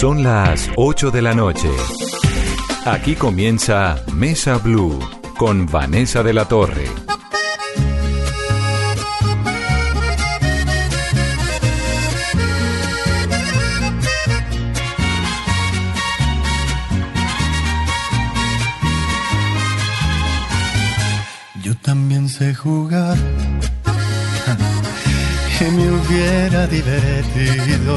Son las 8 de la noche. Aquí comienza Mesa Blue con Vanessa de la Torre. Yo también sé jugar que me hubiera divertido.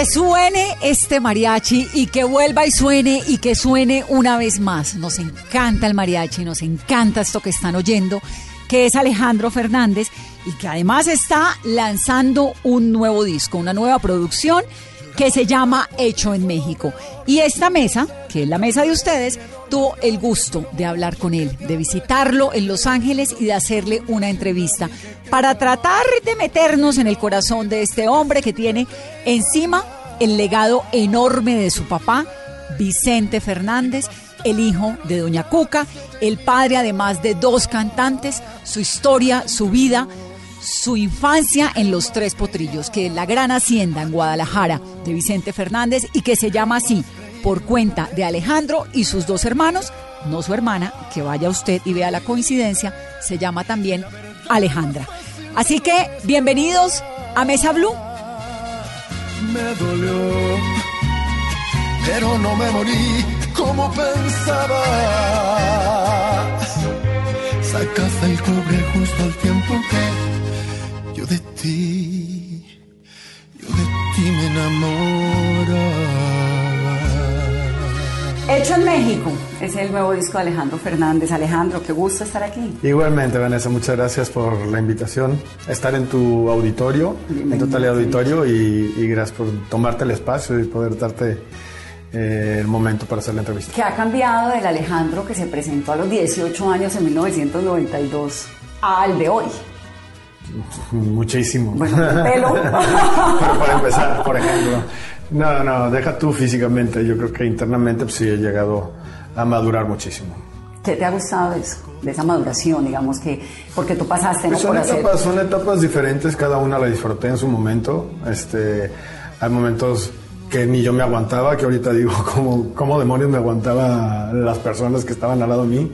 Que suene este mariachi y que vuelva y suene y que suene una vez más. Nos encanta el mariachi, nos encanta esto que están oyendo, que es Alejandro Fernández y que además está lanzando un nuevo disco, una nueva producción que se llama Hecho en México. Y esta mesa, que es la mesa de ustedes, tuvo el gusto de hablar con él, de visitarlo en Los Ángeles y de hacerle una entrevista para tratar de meternos en el corazón de este hombre que tiene encima el legado enorme de su papá, Vicente Fernández, el hijo de Doña Cuca, el padre además de dos cantantes, su historia, su vida, su infancia en Los Tres Potrillos, que es la gran hacienda en Guadalajara de Vicente Fernández y que se llama así por cuenta de Alejandro y sus dos hermanos, no su hermana, que vaya usted y vea la coincidencia, se llama también Alejandra. Así que bienvenidos a Mesa Blue. Me dolió, pero no me morí como pensaba. Sacaste el cobre justo al tiempo que yo de ti, yo de ti me enamoraba. Hecho en México es el nuevo disco de Alejandro Fernández. Alejandro, qué gusto estar aquí. Igualmente, Vanessa, muchas gracias por la invitación. Estar en tu auditorio, en tu auditorio y, y, gracias por tomarte el espacio y poder darte eh, el momento para hacer la entrevista. ¿Qué ha cambiado del Alejandro que se presentó a los 18 años en 1992 al de hoy? Muchísimo. Bueno, pelo. Pero para empezar, por ejemplo. No, no, deja tú físicamente. Yo creo que internamente pues, sí he llegado a madurar muchísimo. ¿Qué te ha gustado de eso? De esa maduración, digamos que. Porque tú pasaste Pues ¿no? son, por hacer. etapas, son etapas diferentes, cada una la disfruté en su momento. Este, hay momentos que ni yo me aguantaba, que ahorita digo, ¿cómo, cómo demonios me aguantaba las personas que estaban al lado de mí?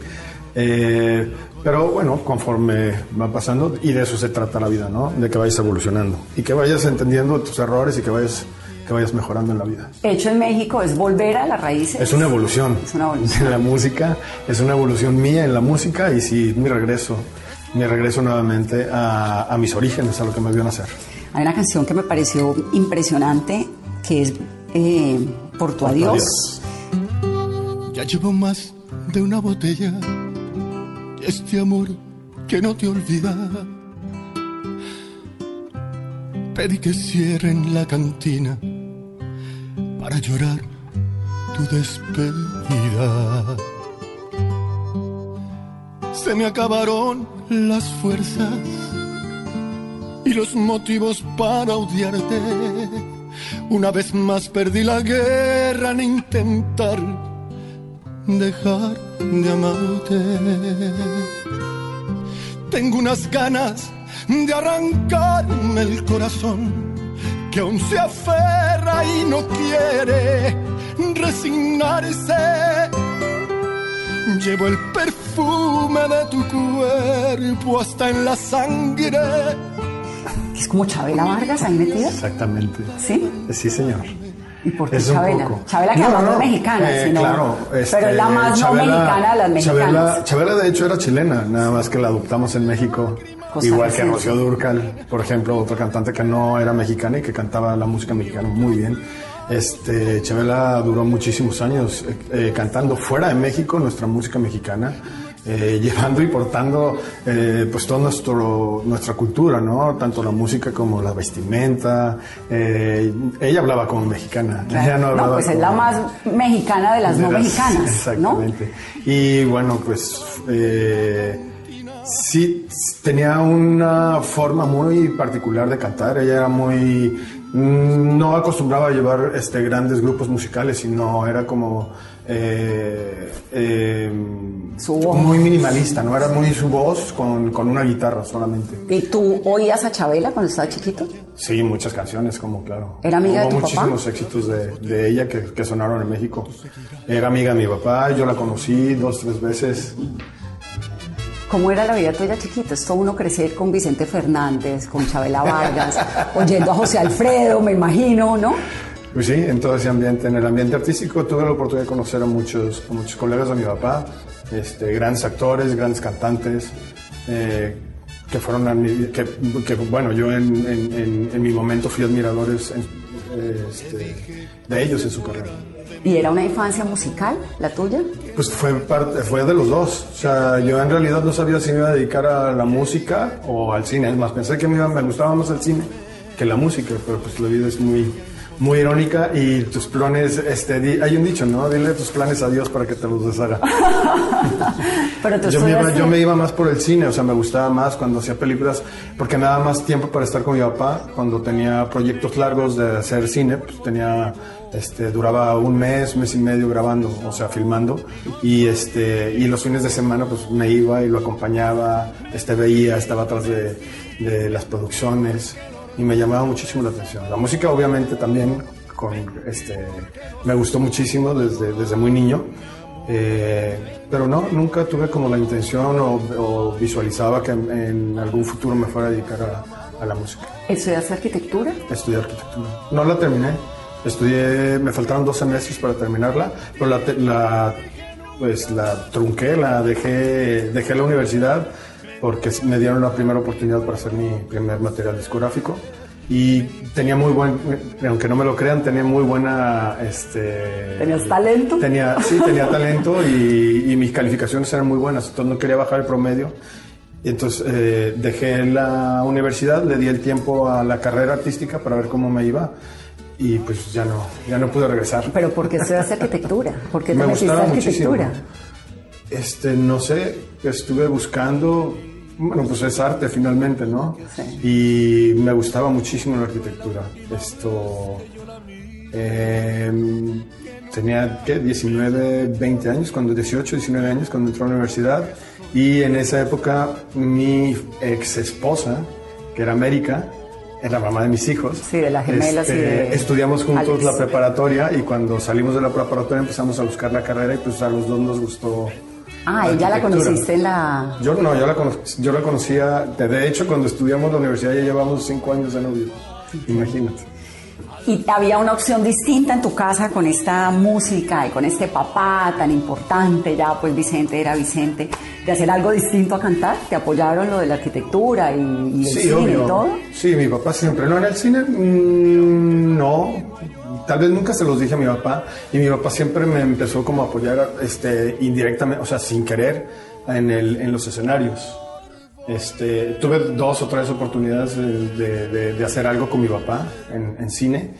Eh, pero bueno, conforme va pasando, y de eso se trata la vida, ¿no? De que vayas evolucionando y que vayas entendiendo tus errores y que vayas, que vayas mejorando en la vida. Hecho en México es volver a las raíces. Es una evolución. Es una evolución. En la música, es una evolución mía en la música y sí, mi regreso, mi regreso nuevamente a, a mis orígenes, a lo que me vio nacer. Hay una canción que me pareció impresionante que es eh, Por tu adiós. Ya llevo más de una botella este amor que no te olvida. Pedí que cierren la cantina para llorar tu despedida. Se me acabaron las fuerzas y los motivos para odiarte. Una vez más perdí la guerra en intentar dejar de amarte. Tengo unas ganas de arrancarme el corazón, que aún se aferra y no quiere resignarse. Llevo el perfume de tu cuerpo hasta en la sangre. Es como Chabela Vargas ahí metida. Exactamente. ¿Sí? Sí, señor. ¿Y por qué Es un Chabela? poco. Chabela que No, además no, no, es mexicana, eh, sino, claro, pero este, es la más Chabela- no mexicana de las mexicanas. Chabela, Chabela, de hecho era chilena, nada más que la adoptamos en México. Cosa igual que. Rocío Durcal, por ejemplo, otra cantante que no era mexicana y que cantaba la música mexicana muy bien. Este, Chabela duró muchísimos años eh, eh, cantando fuera de México nuestra música mexicana. eh, llevando y portando pues toda nuestro, nuestra cultura, ¿no? Tanto la música como la vestimenta. ella hablaba como mexicana. Claro. Ella no No, hablaba pues es la más mexicana de las de no las- mexicanas, ¿no? Exactamente. Y bueno, pues sí tenía una forma muy particular de cantar. Ella era muy mm, no acostumbraba a llevar este grandes grupos musicales, sino era como eh, eh, Su voz. muy minimalista, no era muy su voz con, con una guitarra solamente. ¿Y tú oías a Chabela cuando estabas chiquito? Sí, muchas canciones, como claro. ¿Era amiga de Hubo tu papá? muchísimos éxitos de, de ella que, que sonaron en México. Era amiga de mi papá, yo la conocí dos, tres veces. ¿Cómo era la vida tuya chiquito? Es todo uno crecer con Vicente Fernández, con Chabela Vargas, oyendo a José Alfredo, me imagino, ¿no? Pues sí, en todo ese ambiente, en el ambiente artístico, tuve la oportunidad de conocer a muchos, a muchos colegas de mi papá, este, grandes actores, grandes cantantes, eh, que fueron, a mi- que, que, bueno, yo en, en- en- en mi momento fui admiradores eh, este, de ellos en su carrera. ¿Y era una infancia musical, la tuya? Pues fue, parte, fue de los dos. O sea, yo en realidad no sabía si me iba a dedicar a la música o al cine. Es más, pensé que me, iba- me gustaba más el cine que la música, pero pues la vida es muy, muy irónica y tus planes, este, di- hay un dicho, ¿no? Dile tus planes a Dios para que te los deshaga. Pero tú Yo me, iba, estudiaste- yo me iba más por el cine, o sea, me gustaba más cuando hacía películas, porque me daba más tiempo para estar con mi papá. Cuando tenía proyectos largos de hacer cine, pues tenía, este, duraba un mes, mes y medio grabando, o sea, filmando. Y, este, y los fines de semana, pues me iba y lo acompañaba, este, veía, estaba atrás de, de las producciones y me llamaba muchísimo la atención. La música, obviamente, también, con, este, me gustó muchísimo desde, desde muy niño. Eh, pero no, nunca tuve como la intención o, o visualizaba que en, en algún futuro me fuera a dedicar a, a la música, ¿Estudiaste arquitectura? a estudiar arquitectura. No la terminé, estudié, me faltaron dos semestres para terminarla, pero la, la, pues la trunqué, la dejé, dejé la universidad porque me dieron la primera oportunidad para hacer mi primer material discográfico y tenía muy buen, aunque no me lo crean, tenía muy buena, este... ¿Tenías talento? Tenía, sí, tenía talento y, y mis calificaciones eran muy buenas, entonces no quería bajar el promedio. Y entonces eh, dejé la universidad, le di el tiempo a la carrera artística para ver cómo me iba y pues ya no, ya no pude regresar. ¿Pero por qué estudiaste arquitectura? ¿Por qué te Me gustaba muchísimo. arquitectura? Este, no sé, estuve buscando, bueno, pues es arte finalmente, ¿no? Y me gustaba muchísimo la arquitectura. Esto, em, tenía, ¿qué? 19, 20 años, cuando 18, 19 años, cuando entré a la universidad. Y en esa época, mi ex esposa, que era América, era mamá de mis hijos. Sí, de las gemelas y de Estudiamos juntos Alex. la preparatoria y cuando salimos de la preparatoria empezamos a buscar la carrera y pues a los dos nos gustó. Ah, ¿y ya la conociste en la...? Yo no, yo la, cono- yo la conocía, de de hecho cuando estudiamos la universidad ya llevamos cinco años de novio, imagínate. ¿Y había una opción distinta en tu casa con esta música y con este papá tan importante? Ya, pues Vicente era Vicente, de hacer algo distinto a cantar. ¿Te apoyaron lo de la arquitectura y, y el Sí, cine obvio. y todo? Sí, mi papá siempre. No, en el cine, mm, no. Tal vez nunca se los dije a mi papá. Y mi papá siempre me empezó como a apoyar este, indirectamente, o sea, sin querer, en, el, en los escenarios. Este, tuve dos o tres oportunidades de, de- de- hacer algo con mi papá en, en cine.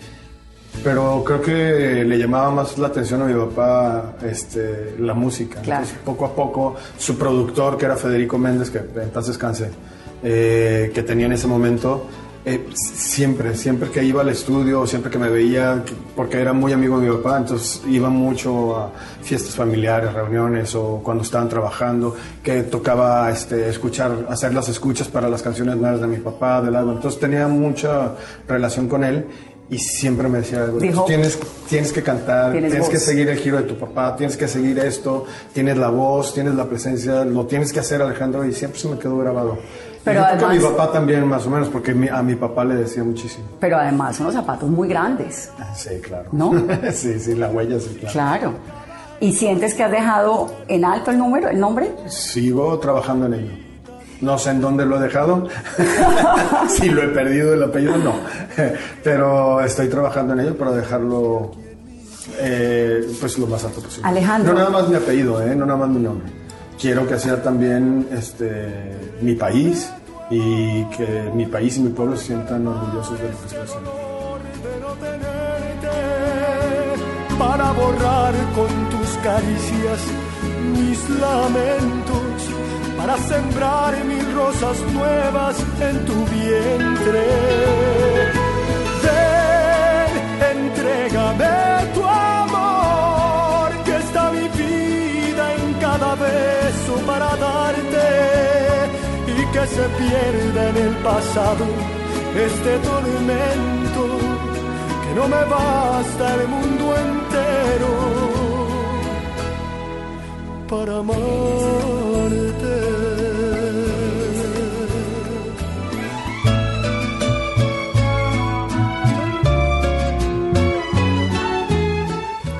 Pero creo que le llamaba más la atención a mi papá este, la música. Claro. Entonces, poco a poco, su productor, que era Federico Méndez, que en paz descanse, eh, que tenía en ese momento, Eh, siempre, siempre que iba al estudio, siempre que me veía, porque era muy amigo de mi papá, entonces iba mucho a fiestas familiares, reuniones o cuando estaban trabajando, que tocaba este, escuchar, hacer las escuchas para las canciones nuevas de mi papá, del álbum. Entonces tenía mucha relación con él y siempre me decía, tienes, tienes que cantar, tienes, que seguir el giro de tu papá, tienes que seguir esto, tienes la voz, tienes la presencia, lo tienes que hacer Alejandro y siempre se me quedó grabado. Pero además, mi papá también, más o menos, porque a mi papá le decía muchísimo. Pero además, unos zapatos muy grandes. Ah, sí, claro. ¿No? sí, sí, la huella, sí, claro. Claro. ¿Y sientes que has dejado en alto el número, el nombre? Sigo trabajando en ello. No sé en dónde lo he dejado. si lo he perdido el apellido, no. Pero estoy trabajando en ello para dejarlo eh, pues lo más alto posible. Alejandro. No nada más mi apellido, ¿eh? no nada más mi nombre quiero que sea también este, mi país y que mi país y mi pueblo se sientan orgullosos de lo que estoy haciendo. Para borrar con tus caricias mis lamentos, para sembrar mil rosas nuevas en tu vientre. Ven, entrégame y que se pierda en el pasado este tormento que no me basta el mundo entero para amarte.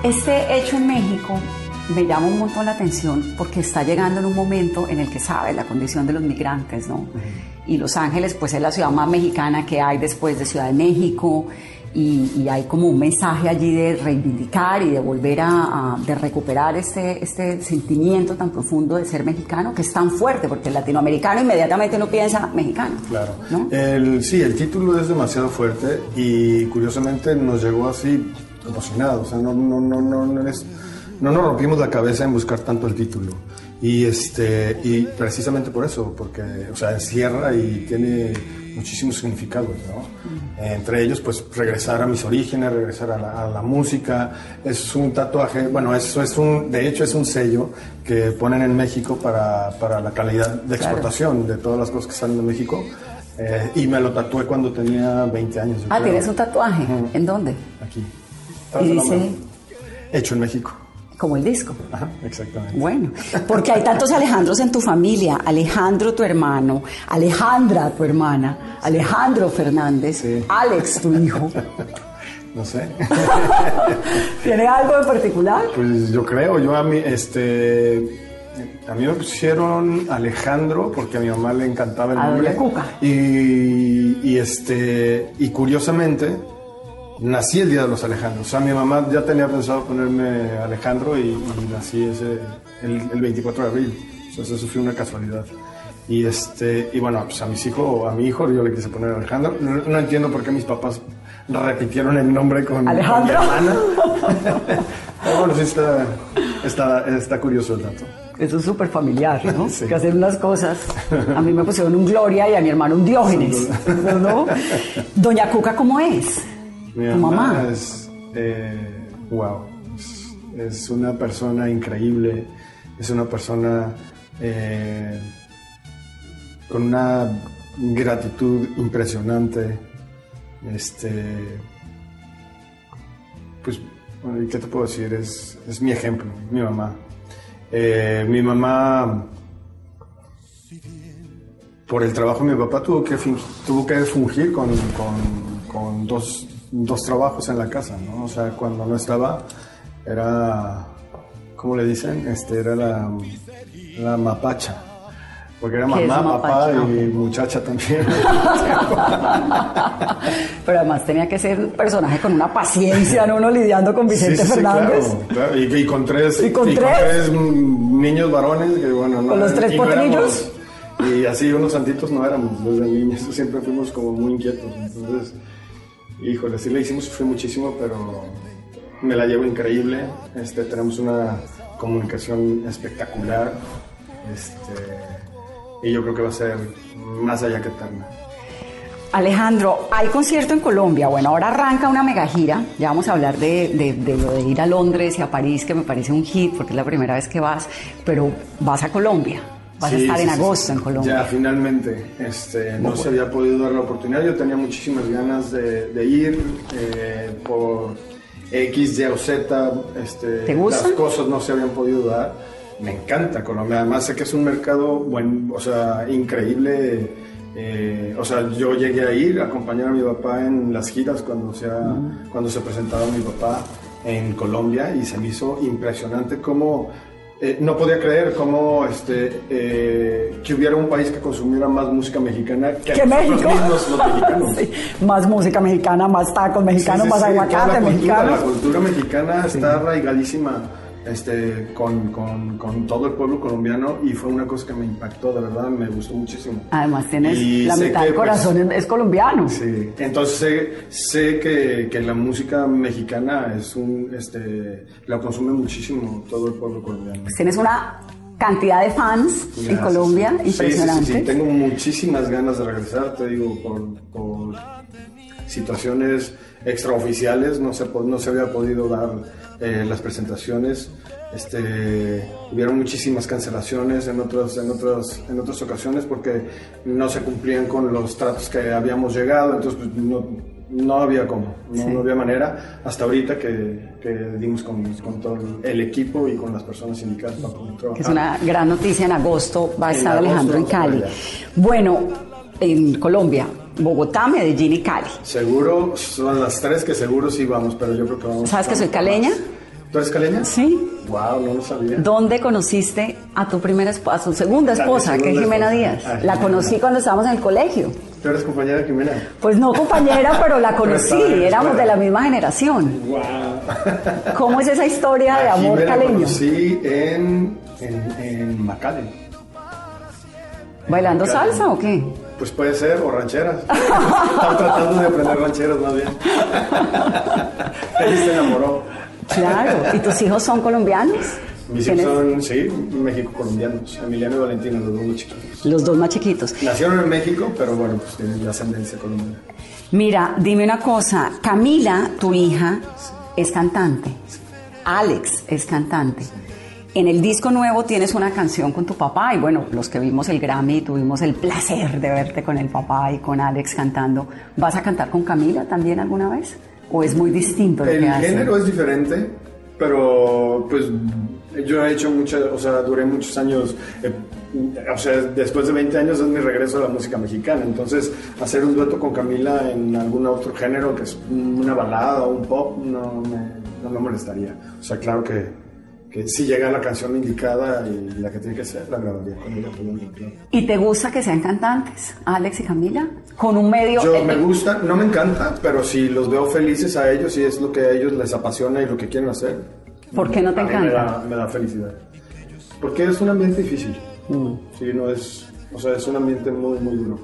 Este hecho en México me llama un montón la atención porque está llegando en un momento en el que sabe la condición de los migrantes, ¿no? Y Los Ángeles, pues es la ciudad más mexicana que hay después de Ciudad de México y, hay como un mensaje allí de reivindicar y de volver a, de recuperar este, este sentimiento tan profundo de ser mexicano que es tan fuerte porque el latinoamericano inmediatamente no piensa mexicano. Claro. El, sí, el título es demasiado fuerte y curiosamente nos llegó así emocionado, o sea, no, no, no, no, no es no nos rompimos la cabeza en buscar tanto el título. Y, este, y precisamente por eso, porque o sea, encierra y tiene muchísimos significados, ¿no? Entre ellos, pues regresar a mis orígenes, regresar a la, música. Es un tatuaje, bueno, eso es un, de hecho es un sello que ponen en México para, para la calidad de exportación de todas las cosas que salen de México. Eh, y me lo tatué cuando tenía 20 años. Ah, ¿tienes un tatuaje? ¿En dónde? Aquí. Y dice... Hecho en México. Como el disco. Ajá, exactamente. Bueno, porque hay tantos Alejandros en tu familia. Alejandro, tu hermano. Alejandra, tu hermana. Alejandro Fernández. Alex, tu hijo. No sé. ¿Tiene algo en particular? Pues yo creo, yo a mí, este... A mí me pusieron Alejandro porque a mi mamá le encantaba el nombre. Cuca. Y, y, este, y curiosamente, nací el día de los Alejandros. O sea, mi mamá ya tenía pensado ponerme Alejandro y, nací ese, el, 24 de abril. Entonces eso fue una casualidad. Y, este, y bueno, pues a mis hijos, a mi hijo yo le quise poner Alejandro. No, entiendo por qué mis papás repitieron el nombre con, ¿Alejandro? Pero bueno, sí está, está, está curioso el dato. Eso es súper familiar, ¿no? Que hacen unas cosas. A mí me pusieron un Gloria y a mi hermano un Diógenes. ¿no? Doña Cuca, ¿cómo es? Mi mamá, es, eh, wow, es, una persona increíble, es una persona eh, con una gratitud impresionante. Este, pues, ¿qué te puedo decir? Es, es mi ejemplo, mi mamá. Eh, mi mamá, por el trabajo de mi papá, tuvo que, tuvo que fungir con, con, con dos dos trabajos en la casa, ¿no? O sea, cuando no estaba, era, ¿cómo le dicen? Este, era la, la mapacha. Porque era mamá, papá y muchacha también. Pero además tenía que ser un personaje con una paciencia, ¿no? Uno lidiando con Vicente Fernández. claro, Y, con tres, ¿Y con, tres? niños varones, que bueno, no. Con los tres potrillos. Y así unos santitos no éramos desde niños, siempre fuimos como muy inquietos. Entonces, Híjole, sí le hicimos sufrir muchísimo, pero me la llevo increíble. Este, tenemos una comunicación espectacular. Este, y yo creo que va a ser más allá que eterna. Alejandro, hay concierto en Colombia. Bueno, ahora arranca una mega gira. Ya vamos a hablar de, de lo de ir a Londres y a París, que me parece un hit, porque es la primera vez que vas, pero vas a Colombia. Vas a Sí, estar sí, en agosto en Colombia. Ya, finalmente. Este, no se había podido dar la oportunidad. Yo tenía muchísimas ganas de, de ir eh, por X, Y o Z. Este, ¿Te gusta? Las cosas no se habían podido dar. Me encanta Colombia. Además, sé que es un mercado buen, o sea, increíble. Eh, o sea, yo llegué a ir a acompañar a mi papá en las giras cuando, sea, Mm. cuando se presentaba mi papá en Colombia y se me hizo impresionante cómo eh, no podía creer cómo este, eh, que hubiera un país que consumiera más música mexicana que, ¿Que México? mismos, los mexicanos. Sí, Más música mexicana, más tacos mexicanos, Sí, sí, más aguacate la cultura, mexicano. La cultura mexicana está arraigadísima este, con, con, con todo el pueblo colombiano y fue una cosa que me impactó, de verdad, me gustó muchísimo. Además, tienes Y la mitad del pues, corazón es- es colombiano. Sí, entonces sé, sé que, que la música mexicana es un, este, la consume muchísimo todo el pueblo colombiano. Pues tienes una cantidad de fans en. Colombia Sí, sí, sí, impresionante. Sí, tengo muchísimas ganas de regresar, te digo, por, por situaciones extraoficiales, no se, no se había podido dar eh, las presentaciones. Este, hubieron muchísimas cancelaciones en, otras en, otras en otras ocasiones porque no se cumplían con los tratos que habíamos llegado, entonces pues, no, no había cómo, no, Sí. no había manera, hasta ahorita que, que dimos con, con todo el equipo y con las personas indicadas para poder trabajar. que es una gran noticia. En agosto va a estar Alejandro en Cali. Bueno, en Colombia, Bogotá, Medellín y Cali. Seguro, son las tres que seguro sí vamos, pero yo creo que vamos. ¿Sabes que soy caleña? más. ¿Tú eres caleña? Sí. Wow, no lo sabía. ¿Dónde conociste a tu primera esposa, a su segunda esposa, que es Jimena esposa. Díaz? Ah, La conocí cuando estábamos en el colegio. ¿Tú eres compañera de Jimena? Pues no compañera, pero la conocí, la éramos escuela. de la misma generación. Wow. ¿Cómo es esa historia de amor Jimena caleño? conocí en, en, en McAllen. ¿Bailando salsa o qué? Pues puede ser, o rancheras. Estaba tratando de aprender rancheras más bien. Ella se enamoró. Claro. ¿Y tus hijos son colombianos? Mis hijos ¿Tienes- son, sí, México-colombianos. Emiliano y Valentina, los dos muy chiquitos. Los dos más chiquitos. Nacieron en México, pero bueno, pues tienen la ascendencia colombiana. Mira, dime una cosa. Camila, tu hija, es cantante. Alex es cantante. En el disco nuevo tienes una canción con tu papá y bueno, los que vimos el Grammy tuvimos el placer de verte con el papá y con Alex cantando. ¿Vas a cantar con Camila también alguna vez? ¿O es muy distinto lo El que hace? género es diferente, pero pues yo he hecho muchas, o sea, duré muchos años, eh, o sea, después de 20 años es mi regreso a la música mexicana, entonces hacer un dueto con Camila en algún otro género, que es una balada o un pop, no me, no me molestaría. O sea, claro que, que si llega la canción indicada y la que tiene que ser, la grabaría con ella. claro. ¿Y te gusta que sean cantantes, Alex y Camila? Con un medio... Yo me gusta, no me encanta, pero si los veo felices a ellos y es lo que a ellos les apasiona y lo que quieren hacer. ¿Por qué no te a mí Me encanta? da, me da felicidad. Porque es un ambiente difícil. Mm. Sí, no es, o sea, es un ambiente muy, muy duro.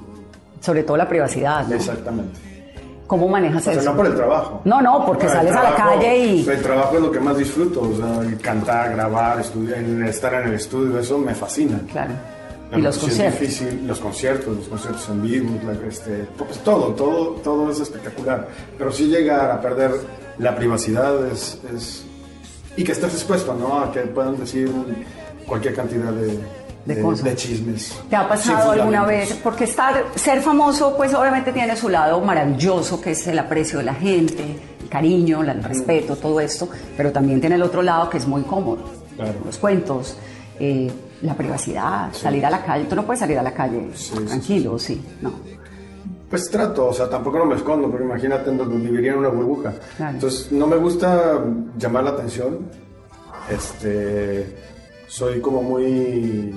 Sobre todo la privacidad, ¿no? Exactamente. ¿Cómo manejas O sea, eso? no por el trabajo. No, no, porque sales a la trabajo- calle y... El trabajo es lo que más disfruto, o sea, el cantar, grabar, estudiar, estar en el estudio, eso me fascina. Claro. La Y los música es conciertos. difícil, los conciertos, los conciertos en vivo, este, pues todo, todo, todo es espectacular. Pero sí llegar a perder la privacidad es, es- y que estés expuesto, ¿no? A que puedan decir cualquier cantidad de, De cosas. de chismes. ¿Te ha pasado alguna vez? Porque estar, ser famoso, pues obviamente tiene su lado maravilloso, que es el aprecio de la gente, el cariño, el respeto, todo esto, pero también tiene el otro lado que es muy cómodo. Claro. Los cuentos, eh, la privacidad, salir a la calle. Tú no puedes salir a la calle Sí, sí, tranquilo, sí, no. Pues trato, o sea, tampoco no me escondo, porque imagínate en donde viviría en una burbuja. Claro. Entonces, no me gusta llamar la atención. Este, soy como muy...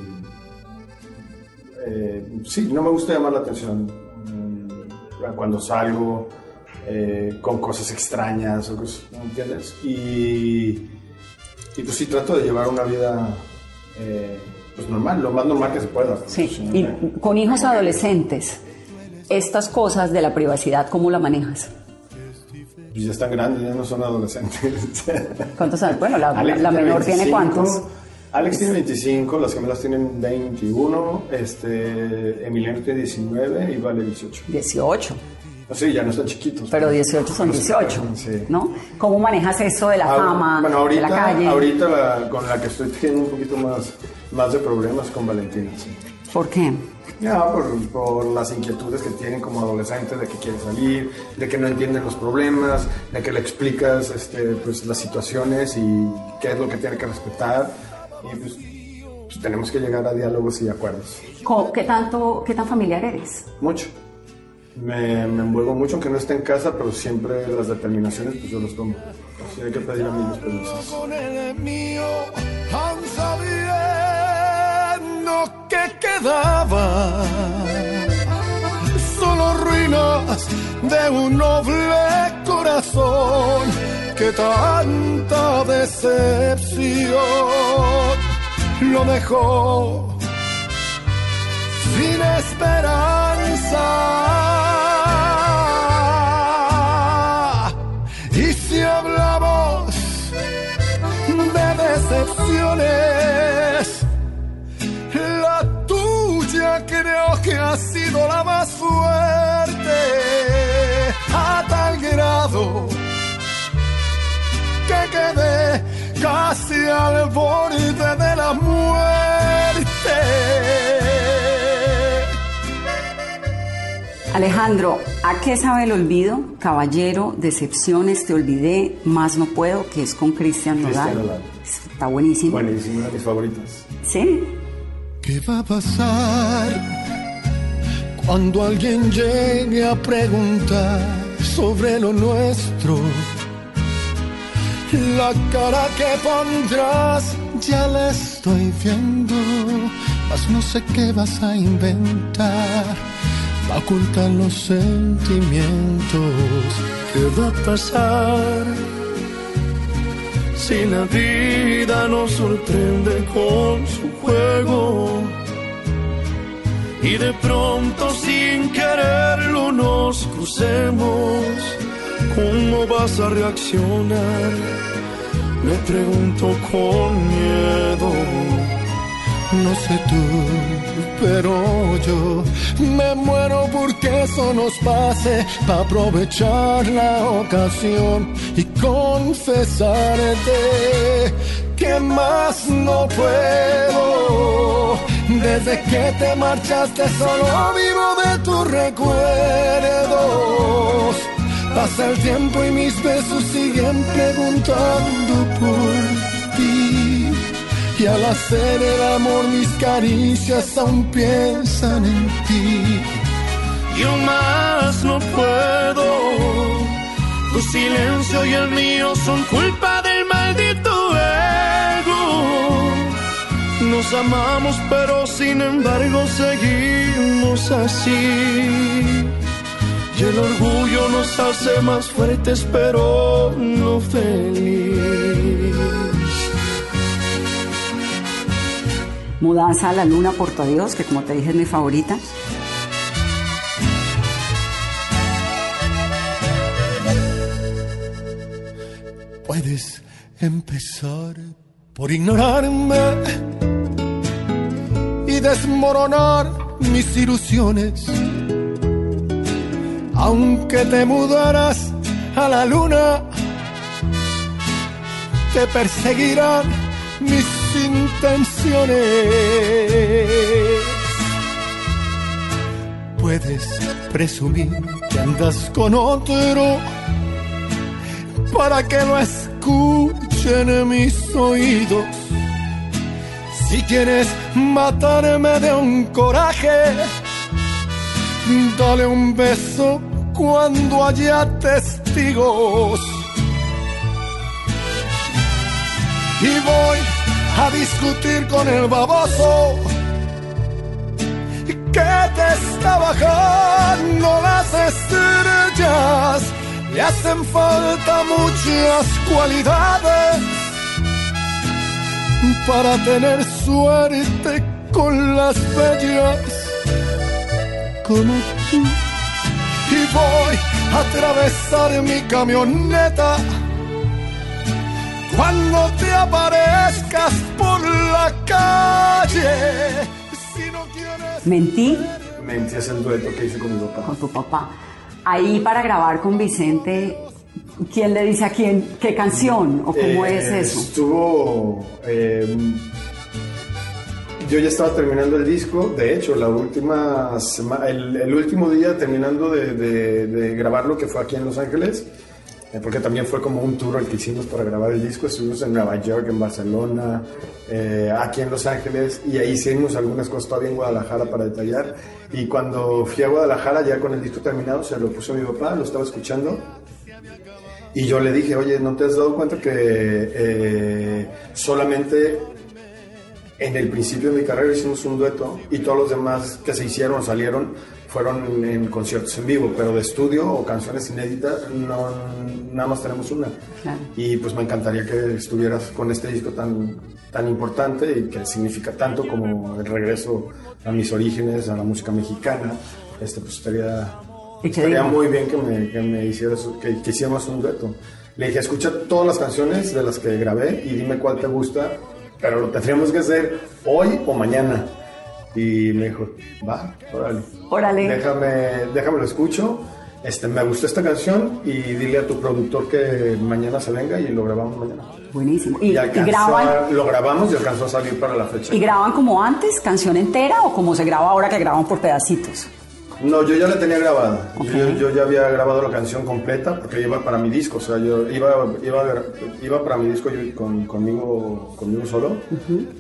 eh, sí, no me gusta llamar la atención. Mm, Cuando salgo eh, con cosas extrañas, o cosas, ¿me entiendes? Y, y pues sí, trato de llevar una vida eh, pues normal, lo más normal que se pueda. Sí, y con hijos adolescentes, estas cosas de la privacidad, ¿cómo la manejas? Pues ya están grandes, ya no son adolescentes. ¿Cuántos años? Bueno, la, Alex la tiene menor tiene 25, cuántos. Alex tiene 25, las gemelas tienen 21, este, Emiliano tiene 19 y Vale 18. 18. Sí, ya no están chiquitos. Pero 18 son 18, ¿no? ¿Cómo manejas eso de la Ah, fama, bueno, ahorita, de la calle? Ahorita la- con la que estoy teniendo un poquito más, más de problemas con Valentina, sí. ¿Por qué? Ya, por, por las inquietudes que tienen como adolescentes de que quieren salir, de que no entienden los problemas, de que le explicas este, pues, las situaciones y qué es lo que tiene que respetar. Y pues, pues, tenemos que llegar a diálogos y acuerdos. ¿Cómo- ¿Qué, tanto, ¿Qué tan familiar eres? Mucho. Me, me envuelvo mucho, aunque no esté en casa, pero siempre las determinaciones pues yo los tomo. Si hay que pedir a mí los permisos. con el mío, aún sabiendo que quedaba solo ruinas de un noble corazón que tanta decepción lo dejó sin esperanza. Y si hablamos de decepciones, la tuya creo que ha sido la más fuerte, que quedé casi al borde de la muerte. Alejandro, ¿a qué sabe el olvido? Caballero, decepciones, te olvidé, más no puedo, que es con Cristian Cristian Nodal. Está buenísimo. Buenísima, de mis favoritas. ¿Sí? ¿Qué va a pasar cuando alguien llegue a preguntar sobre lo nuestro? La cara que pondrás ya la estoy viendo, mas no sé qué vas a inventar. Va a ocultar los sentimientos. ¿Qué va a pasar? Si la vida nos sorprende con su juego y de pronto sin quererlo nos crucemos, ¿cómo vas a reaccionar? Me pregunto con miedo. No sé tú, pero yo me muero porque eso nos pase para aprovechar la ocasión y confesarte que más no puedo. Desde que te marchaste solo vivo de tus recuerdos. Pasa el tiempo y mis besos siguen preguntando por ti. Y al hacer el amor mis caricias aún piensan en ti. Yo más no puedo. Tu silencio y el mío son culpa del maldito ego. Nos amamos pero sin embargo seguimos así. Y el orgullo nos hace más fuertes pero no feliz. Mudanza a la luna, Porto Dios, que como te dije es mi favorita. Puedes empezar por ignorarme y desmoronar mis ilusiones. Aunque te mudaras a la luna, te perseguirán mis intenciones. Puedes presumir que andas con otro para que lo escuchen mis oídos. Si quieres matarme de un coraje, dale un beso cuando haya testigos. Y voy a discutir con el baboso que te está bajando las estrellas. Le hacen falta muchas cualidades para tener suerte con las bellas como tú. Y voy a atravesar mi camioneta cuando te aparezcas por la calle. Si no quieres. Mentí Mentí es el dueto que hice con mi papá. con tu papá. Ahí para grabar con Vicente, ¿quién le dice a quién qué canción o cómo Eh, es eso? Estuvo. eh, yo ya estaba terminando el disco. De hecho, la última el, el último día terminando de, de- de grabarlo, que fue aquí en Los Ángeles, eh, porque también fue como un tour el que hicimos para grabar el disco. Estuvimos en Nueva York, en Barcelona, eh, aquí en Los Ángeles, y ahí hicimos algunas cosas todavía en Guadalajara para detallar. Y cuando fui a Guadalajara, ya con el disco terminado, se lo puso mi papá, lo estaba escuchando. Y yo le dije, oye, ¿no te has dado cuenta que eh, solamente en el principio de mi carrera hicimos un dueto y todos los demás que se hicieron salieron fueron en conciertos en vivo, pero de estudio o canciones inéditas no, nada más tenemos una. Claro. Y pues me encantaría que estuvieras con este disco tan, tan importante y que significa tanto como el regreso a mis orígenes, a la música mexicana. Este, pues estaría, ¿Y qué estaría muy bien que me, que me hicieras, que, que hiciéramos un dueto. Le dije, escucha todas las canciones de las que grabé y dime cuál te gusta, pero lo tendríamos que hacer hoy o mañana. Y me dijo, va, órale. Órale. Déjame, déjame lo escucho. Este, me gustó esta canción y dile a tu productor que mañana se venga y lo grabamos mañana. Buenísimo. ¿Y, Y y alcanzó graban, a- lo grabamos y alcanzó a salir para la fecha. ¿Y graban como antes, canción entera, o como se graba ahora que graban por pedacitos? No, yo ya la tenía grabada. Yo, yo ya había grabado la canción completa porque iba para mi disco. O sea, yo iba, iba, iba para mi disco yo con- conmigo, conmigo solo.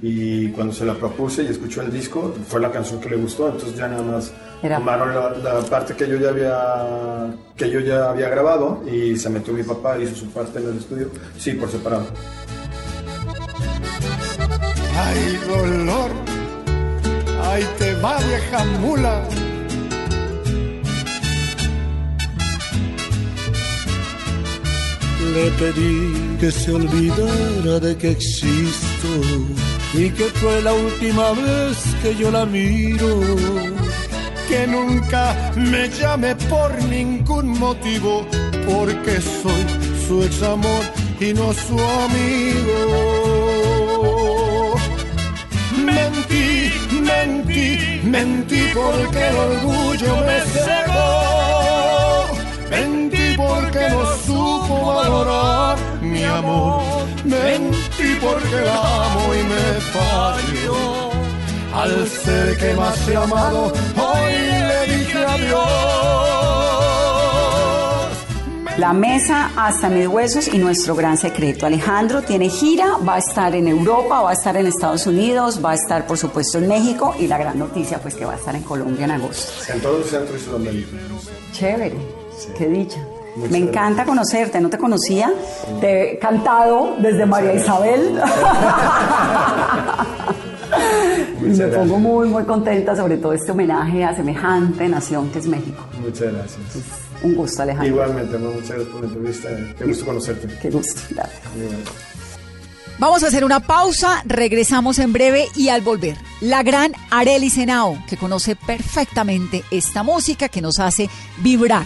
Y cuando se la propuse y escuchó el disco, fue la canción que le gustó. Entonces ya nada más Era- tomaron la, la parte que yo ya había que yo ya había grabado y se metió mi papá, hizo su parte en el estudio. Sí, por separado. Ay, dolor, ay, te va vieja mula. Le pedí que se olvidara de que existo y que fue la última vez que yo la miro. Que nunca me llame por ningún motivo, porque soy su ex amor y no su amigo. Mentí, mentí, mentí porque el orgullo me cegó. Mentí porque no valorar mi amor. Mentí porque la amo y me falló. Al ser que más he amado, hoy le dije adiós. La mesa hasta mis huesos y nuestro gran secreto. Alejandro tiene gira, va a estar en Europa, va a estar en Estados Unidos, va a estar por supuesto en México y la gran noticia pues que va a estar en Colombia en agosto. En todo el centro y Sudamérica. Chévere, qué dicha. Muchas Me encanta conocerte, no te conocía, te he cantado desde María Isabel. y me pongo muy, muy contenta sobre todo este homenaje a semejante nación que es México. Muchas gracias. Un gusto, Alejandro. Igualmente, muchas gracias por la entrevista. Qué gusto conocerte. Qué gusto. Gracias. Vamos a hacer una pausa, regresamos en breve y al volver, la gran Arely Senao, que conoce perfectamente esta música que nos hace vibrar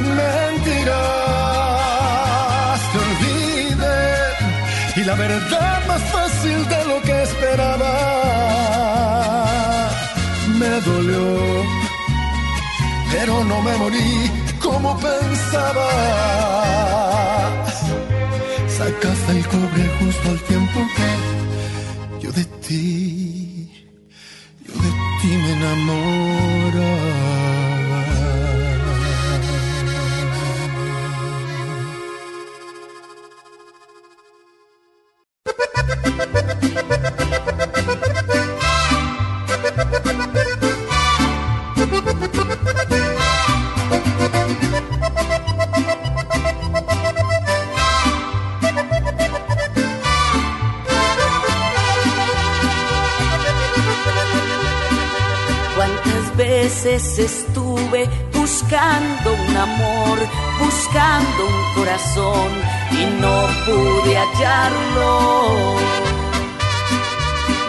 mentiras. Te olvidé y la verdad más fácil de lo que esperaba. Me dolió, pero no me morí como pensaba. Sacaste el cobre justo al tiempo que yo de ti, yo de ti me enamoraba. Y no pude hallarlo.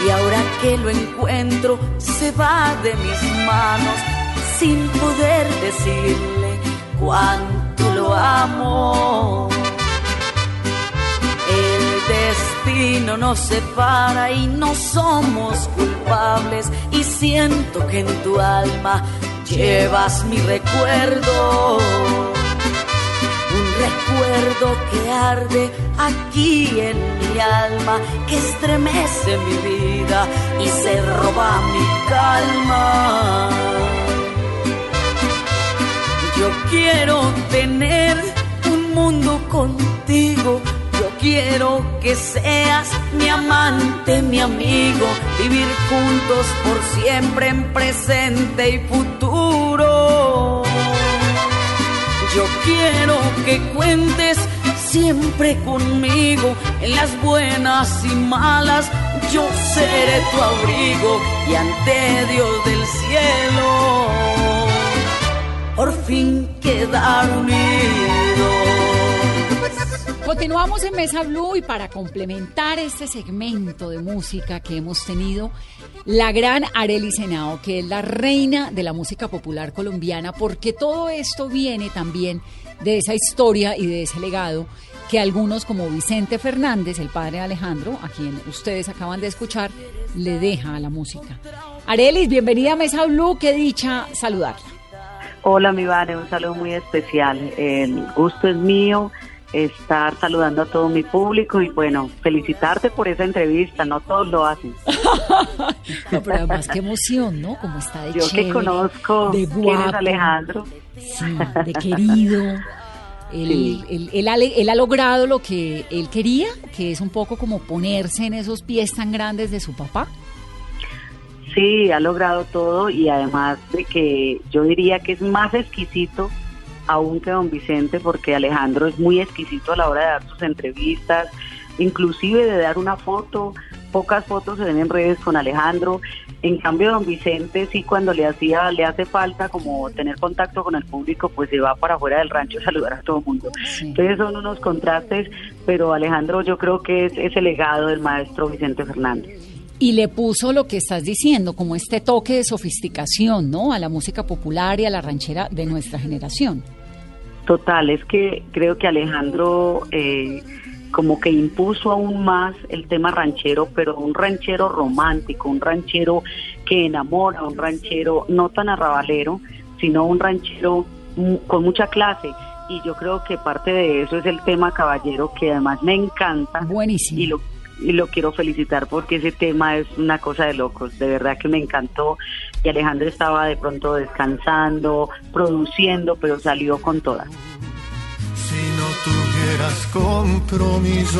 Y ahora que lo encuentro, se va de mis manos sin poder decirle cuánto lo amo. El destino nos separa y no somos culpables y siento que en tu alma llevas mi recuerdo. Recuerdo que arde aquí en mi alma, que estremece mi vida y se roba mi calma. Yo quiero tener un mundo contigo. Yo quiero que seas mi amante, mi amigo, vivir juntos por siempre en presente y futuro. Yo quiero que cuentes siempre conmigo en las buenas y malas. Yo seré tu abrigo y ante Dios del cielo por fin quedar unidos. Continuamos en Mesa Blue y para complementar este segmento de música que hemos tenido, la gran Arely Senao, que es la reina de la música popular colombiana, porque todo esto viene también de esa historia y de ese legado que algunos como Vicente Fernández, el padre de Alejandro, a quien ustedes acaban de escuchar, le deja a la música. Arelis, bienvenida a Mesa Blue, qué dicha saludarla. Hola, mi Vane, un saludo muy especial. El gusto es mío estar saludando a todo mi público y bueno, felicitarte por esa entrevista, no todos lo hacen. no, pero además qué emoción, ¿no? Como está de Yo chévere, que conozco de quién guapo, es Alejandro. Sí, de querido. Él, Sí. él- él ha, él ha logrado lo que él quería, que es un poco como ponerse en esos pies tan grandes de su papá. Sí, ha logrado todo y además de que yo diría que es más exquisito aún que don Vicente porque Alejandro es muy exquisito a la hora de dar sus entrevistas, inclusive de dar una foto, pocas fotos se ven en redes con Alejandro. En cambio, don Vicente sí cuando le hacía, le hace falta como tener contacto con el público, pues se va para afuera del rancho a saludar a todo el mundo. Sí. Entonces son unos contrastes, pero Alejandro yo creo que es ese legado del maestro Vicente Fernández. Y le puso lo que estás diciendo, como este toque de sofisticación, ¿no? A la música popular y a la ranchera de nuestra generación. Total, es que creo que Alejandro eh, como que impuso aún más el tema ranchero, pero un ranchero romántico, un ranchero que enamora, un ranchero no tan arrabalero, sino un ranchero con mucha clase. Y yo creo que parte de eso es el tema caballero, que además me encanta. Buenísimo. Y lo, y lo quiero felicitar porque ese tema es una cosa de locos, de verdad que me encantó. Y Alejandro estaba de pronto descansando, produciendo, pero salió con todas. Si no tuvieras compromiso,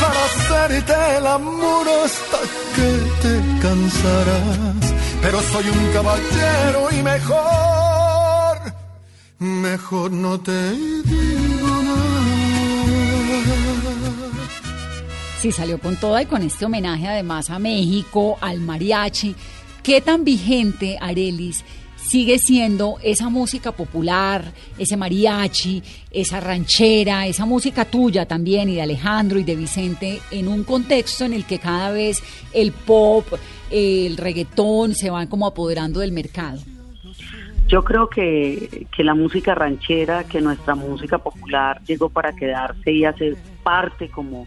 para hacerte el amor hasta que te cansarás. Pero soy un caballero y mejor, mejor no te digo nada. Sí, salió con toda y con este homenaje además a México, al mariachi. ¿Qué tan vigente, Arelis, sigue siendo esa música popular, ese mariachi, esa ranchera, esa música tuya también y de Alejandro y de Vicente en un contexto en el que cada vez el pop, el reggaetón se van como apoderando del mercado? Yo creo que, que la música ranchera, que nuestra música popular llegó para quedarse y hace parte como,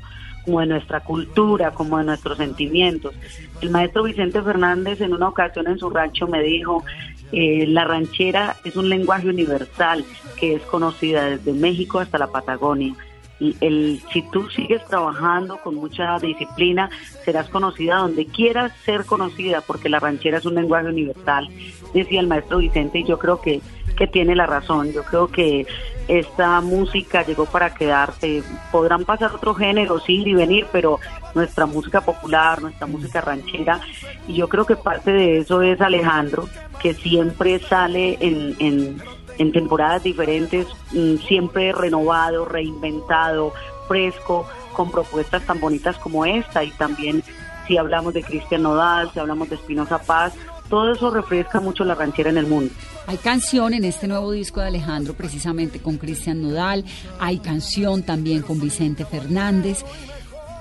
como de nuestra cultura, como de nuestros sentimientos. El maestro Vicente Fernández en una ocasión en su rancho me dijo, eh, la ranchera es un lenguaje universal que es conocida desde México hasta la Patagonia. el, si tú sigues trabajando con mucha disciplina, serás conocida donde quieras ser conocida, porque la ranchera es un lenguaje universal, decía el maestro Vicente, y yo creo que, que tiene la razón. Yo creo que esta música llegó para quedarse. Podrán pasar otros géneros, ir y venir, pero nuestra música popular, nuestra música ranchera, y yo creo que parte de eso es Alejandro, que siempre sale en, en en temporadas diferentes, mm, siempre renovado, reinventado, fresco, con propuestas tan bonitas como esta y también si hablamos de Cristian Nodal, si hablamos de Espinosa Paz, todo eso refresca mucho la ranchera en el mundo. Hay canción en este nuevo disco de Alejandro precisamente con Cristian Nodal, hay canción también con Vicente Fernández.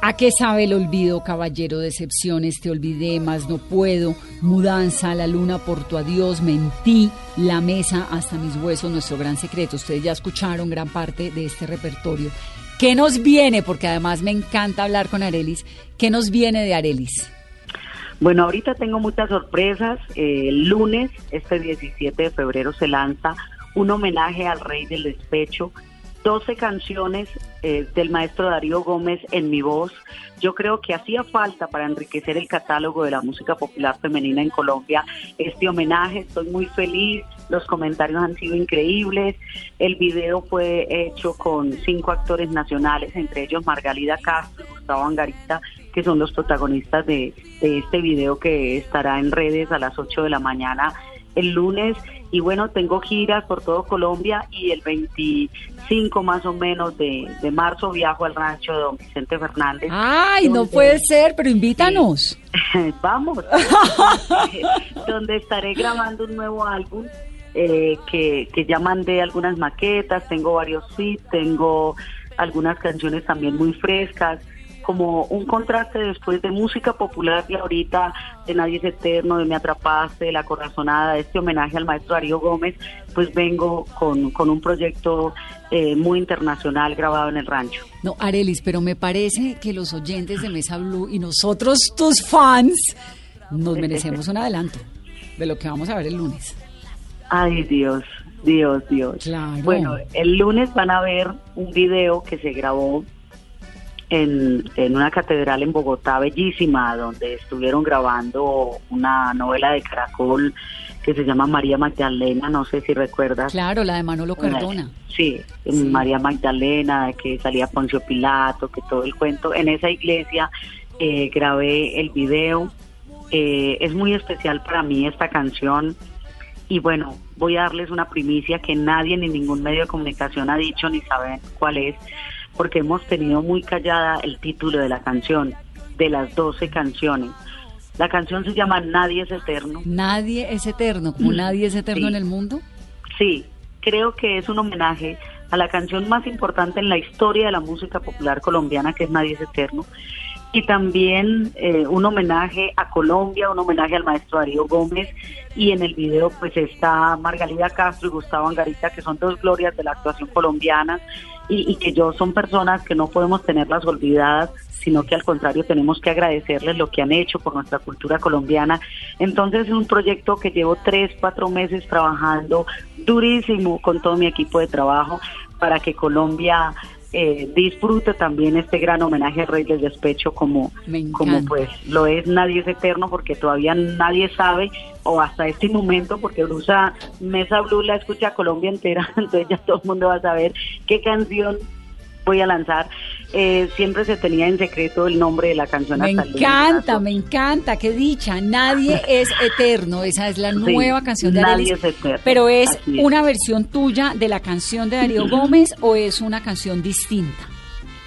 ¿A qué sabe el olvido, caballero? Decepciones, te olvidé, más no puedo. Mudanza, la luna por tu adiós, mentí, la mesa hasta mis huesos, nuestro gran secreto. Ustedes ya escucharon gran parte de este repertorio. ¿Qué nos viene? Porque además me encanta hablar con Arelis. ¿Qué nos viene de Arelis? Bueno, ahorita tengo muchas sorpresas. el lunes, este 17 de febrero, se lanza un homenaje al rey del despecho 12 canciones eh, del maestro Darío Gómez en mi voz. Yo creo que hacía falta para enriquecer el catálogo de la música popular femenina en Colombia este homenaje. Estoy muy feliz. Los comentarios han sido increíbles. El video fue hecho con cinco actores nacionales, entre ellos Margalida Castro Gustavo Angarita, que son los protagonistas de, de este video que estará en redes a las 8 de la mañana el lunes y bueno, tengo giras por todo Colombia y el 25 más o menos de, marzo viajo al rancho de don Vicente Fernández. Ay, no puede ser, pero invítanos. Vamos, donde estaré grabando un nuevo álbum eh, que, que ya mandé algunas maquetas, tengo varios feats, tengo algunas canciones también muy frescas como un contraste después de música popular y ahorita de Nadie es Eterno, de Me Atrapaste, de La Corazonada, de este homenaje al maestro Darío Gómez, pues vengo con, con un proyecto eh, muy internacional grabado en el rancho. No, Arelis, pero me parece que los oyentes de Mesa Blue y nosotros, tus fans, nos merecemos un adelanto de lo que vamos a ver el lunes. Ay, Dios, Dios, Dios. Bueno, el lunes van a ver un video que se grabó en, en, una catedral en Bogotá bellísima, donde estuvieron grabando una novela de Caracol que se llama María Magdalena, no sé si recuerdas. Claro, la de Manolo Cardona. Sí, María Magdalena, que salía Poncio Pilato, que todo el cuento. En esa iglesia eh, grabé el video. Eh, es muy especial para mí esta canción. Y bueno, voy a darles una primicia que nadie ni ningún medio de comunicación ha dicho ni saben cuál es porque hemos tenido muy callada el título de la canción, de las 12 canciones. La canción se llama Nadie es eterno. Nadie es eterno, como mm, nadie es eterno en el mundo. Sí, creo que es un homenaje a la canción más importante en la historia de la música popular colombiana, que es Nadie es eterno. Y también eh, un homenaje a Colombia, un homenaje al maestro Darío Gómez. Y en el video pues está Margalida Castro y Gustavo Angarita, que son dos glorias de la actuación colombiana y, que yo son personas que no podemos tenerlas olvidadas, sino que al contrario tenemos que agradecerles lo que han hecho por nuestra cultura colombiana. Entonces es un proyecto que llevo tres, cuatro meses trabajando durísimo con todo mi equipo de trabajo para que Colombia eh, disfrute también este gran homenaje al Rey del Despecho como, como pues lo es Nadie es Eterno porque todavía nadie sabe o hasta este momento porque Brusa Mesa Blue la escucha a Colombia entera entonces ya todo el mundo va a saber qué canción voy a lanzar. Eh, siempre se tenía en secreto el nombre de la canción. Me encanta, me encanta, qué dicha. Nadie es eterno, esa es la nueva canción de Nadie es eterno. Pero es, una versión tuya de la canción de Darío Gómez o es una canción distinta?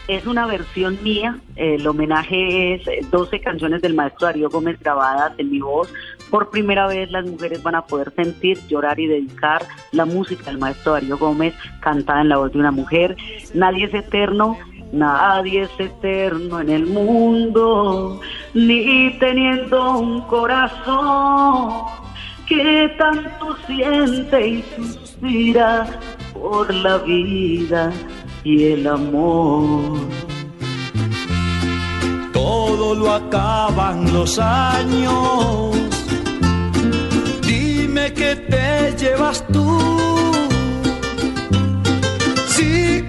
Es una versión mía, el homenaje es 12 canciones del maestro Darío Gómez grabadas en mi voz, por primera vez las mujeres van a poder sentir, llorar y dedicar la música del maestro Darío Gómez cantada en la voz de una mujer. Nadie es eterno, nadie es eterno en el mundo, ni teniendo un corazón que tanto siente y suspira por la vida y el amor. Todo lo acaban los años que te llevas tú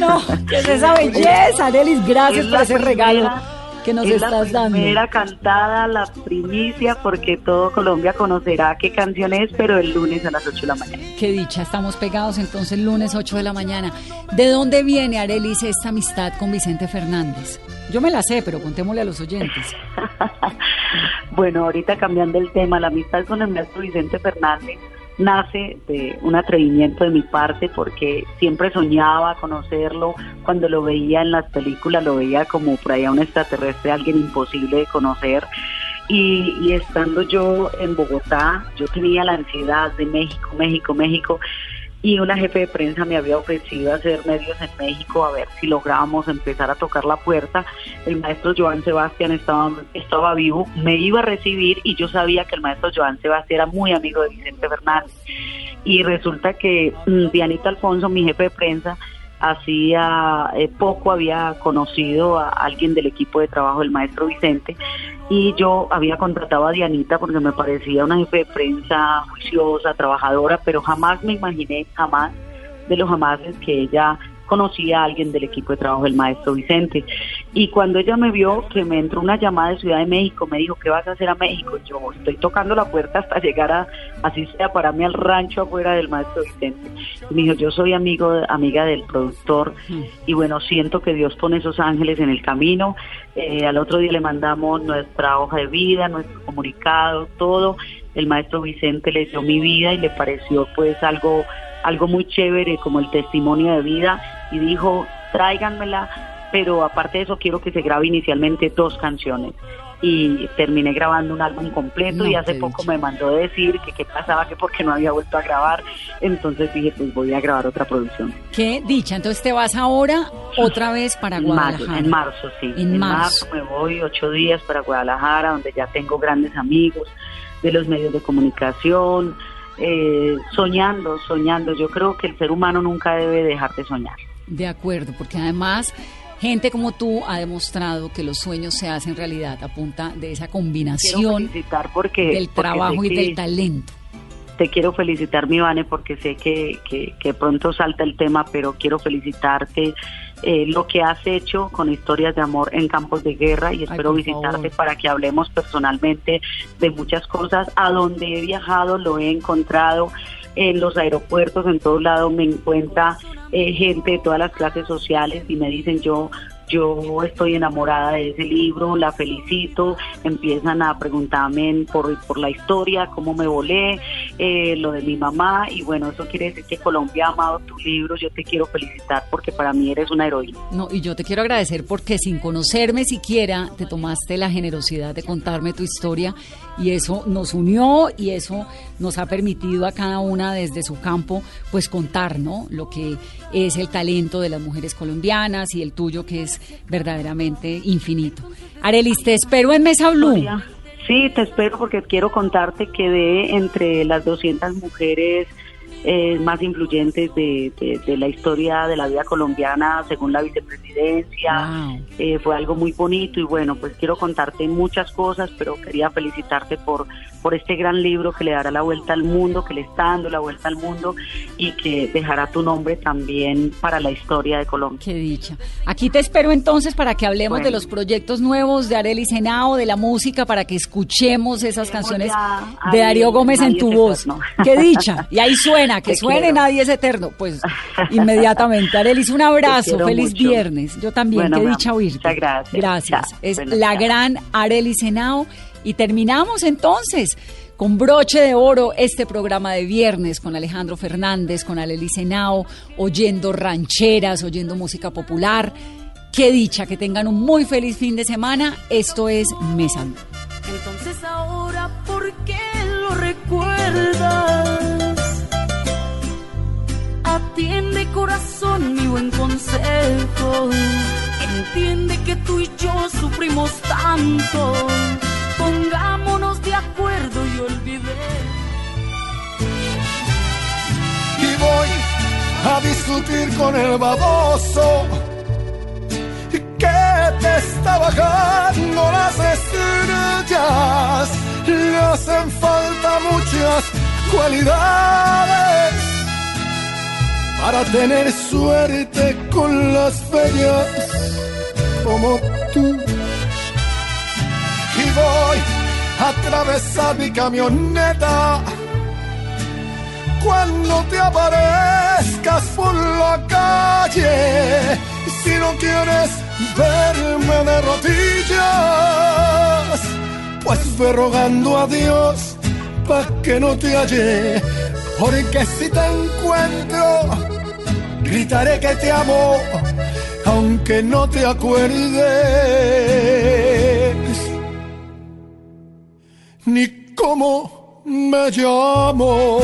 No, que es esa belleza, Arelis, gracias por ese regalo que nos es estás la dando. primera cantada, la primicia, porque todo Colombia conocerá qué canción es, pero el lunes a las 8 de la mañana. Qué dicha, estamos pegados entonces lunes 8 de la mañana. ¿De dónde viene, Arelis, esta amistad con Vicente Fernández? Yo me la sé, pero contémosle a los oyentes. Bueno, ahorita cambiando el tema, la amistad con el maestro Vicente Fernández nace de un atrevimiento de mi parte porque siempre soñaba conocerlo, cuando lo veía en las películas lo veía como por allá un extraterrestre, alguien imposible de conocer. Y, y estando yo en Bogotá, yo tenía la ansiedad de México, México, México, y una jefe de prensa me había ofrecido hacer medios en México a ver si lográbamos empezar a tocar la puerta. El maestro Joan Sebastián estaba, estaba vivo, me iba a recibir y yo sabía que el maestro Joan Sebastián era muy amigo de Vicente Fernández. Y resulta que mm, Dianita Alfonso, mi jefe de prensa, hacía eh, poco había conocido a alguien del equipo de trabajo del maestro Vicente y yo había contratado a Dianita porque me parecía una jefe de prensa juiciosa, trabajadora, pero jamás me imaginé, jamás de los jamás que ella conocía a alguien del equipo de trabajo del maestro Vicente. Y cuando ella me vio que me entró una llamada de Ciudad de México, me dijo, ¿qué vas a hacer a México? Yo estoy tocando la puerta hasta llegar a, así sea, para mí al rancho afuera del maestro Vicente. Y me dijo, yo soy amigo, amiga del productor y bueno, siento que Dios pone esos ángeles en el camino. Eh, al otro día le mandamos nuestra hoja de vida, nuestro comunicado, todo. El maestro Vicente le dio mi vida y le pareció pues algo algo muy chévere como el testimonio de vida y dijo, tráiganmela, pero aparte de eso quiero que se grabe inicialmente dos canciones. Y terminé grabando un álbum completo No, y hace poco me mandó decir que qué pasaba, que porque no había vuelto a grabar. Entonces dije, pues voy a grabar otra producción. Qué dicha, entonces te vas ahora otra vez para En marzo, Guadalajara. en marzo, sí. En marzo. me voy ocho días para Guadalajara, donde ya tengo grandes amigos de los medios de comunicación, eh, soñando, soñando. Yo creo que el ser humano nunca debe dejar de soñar. De acuerdo, porque además gente como tú ha demostrado que los sueños se hacen realidad a punta de esa combinación porque del trabajo y del talento. Te quiero felicitar, mi Vane, porque sé que, que, que pronto salta el tema, pero quiero felicitarte eh, lo que has hecho con historias de amor en campos de guerra y espero visitarte favor. para que hablemos personalmente de muchas cosas. A donde he viajado lo he encontrado en los aeropuertos, en todos lados me encuentra eh, gente de todas las clases sociales y me dicen yo yo estoy enamorada de ese libro, la felicito, empiezan a preguntarme por, por la historia, cómo me volé, eh, lo de mi mamá, y bueno, eso quiere decir que Colombia ha amado tu libro, yo te quiero felicitar porque para mí eres una heroína. No, y yo te quiero agradecer porque sin conocerme siquiera te tomaste la generosidad de contarme tu historia y eso nos unió y eso nos ha permitido a cada una desde su campo pues contar, ¿no? Lo que es el talento de las mujeres colombianas y el tuyo que es verdaderamente infinito. Arelis, te espero en Mesa Blue. Sí, te espero porque quiero contarte que de entre las 200 mujeres eh, más influyentes de, de- de la historia de la vida colombiana, según la vicepresidencia, Wow. eh, fue algo muy bonito y bueno, pues quiero contarte muchas cosas, pero quería felicitarte por, por este gran libro que le dará la vuelta al mundo, que le está dando la vuelta al mundo y que dejará tu nombre también para la historia de Colombia. Qué dicha. Aquí te espero entonces para que hablemos Bueno. de los proyectos nuevos de Arely Senao, de la música, para que escuchemos esas canciones de Darío Gómez en tu voz. eterno. Qué dicha. Y ahí suena, que Te suene quiero. Nadie es eterno. Pues inmediatamente. Arelis, un abrazo. Feliz mucho. viernes. Yo también. Bueno, Qué dicha oírte. muchas gracias. Gracias. Chao. Es la chao. gran Arely Senao. Y terminamos entonces con broche de oro este programa de viernes con Alejandro Fernández, con Arely Senao, oyendo rancheras, oyendo música popular. Qué dicha, que tengan un muy feliz fin de semana. Esto es Mesa. Entonces ahora, ¿por qué lo recuerdas? Atiende corazón mi buen consejo. Entiende que tú y yo sufrimos tanto. Pongámonos de acuerdo y olvidemos. Y voy a discutir con el baboso que te está bajando las estrellas. Le hacen falta muchas cualidades para tener suerte con las bellas como tú. Voy a atravesar mi camioneta cuando te aparezcas por la calle. Si no quieres verme de rodillas, pues ve rogando a Dios pa' que no te halle. Porque si te encuentro, gritaré que te amo, aunque no te acuerdes ni cómo me llamo.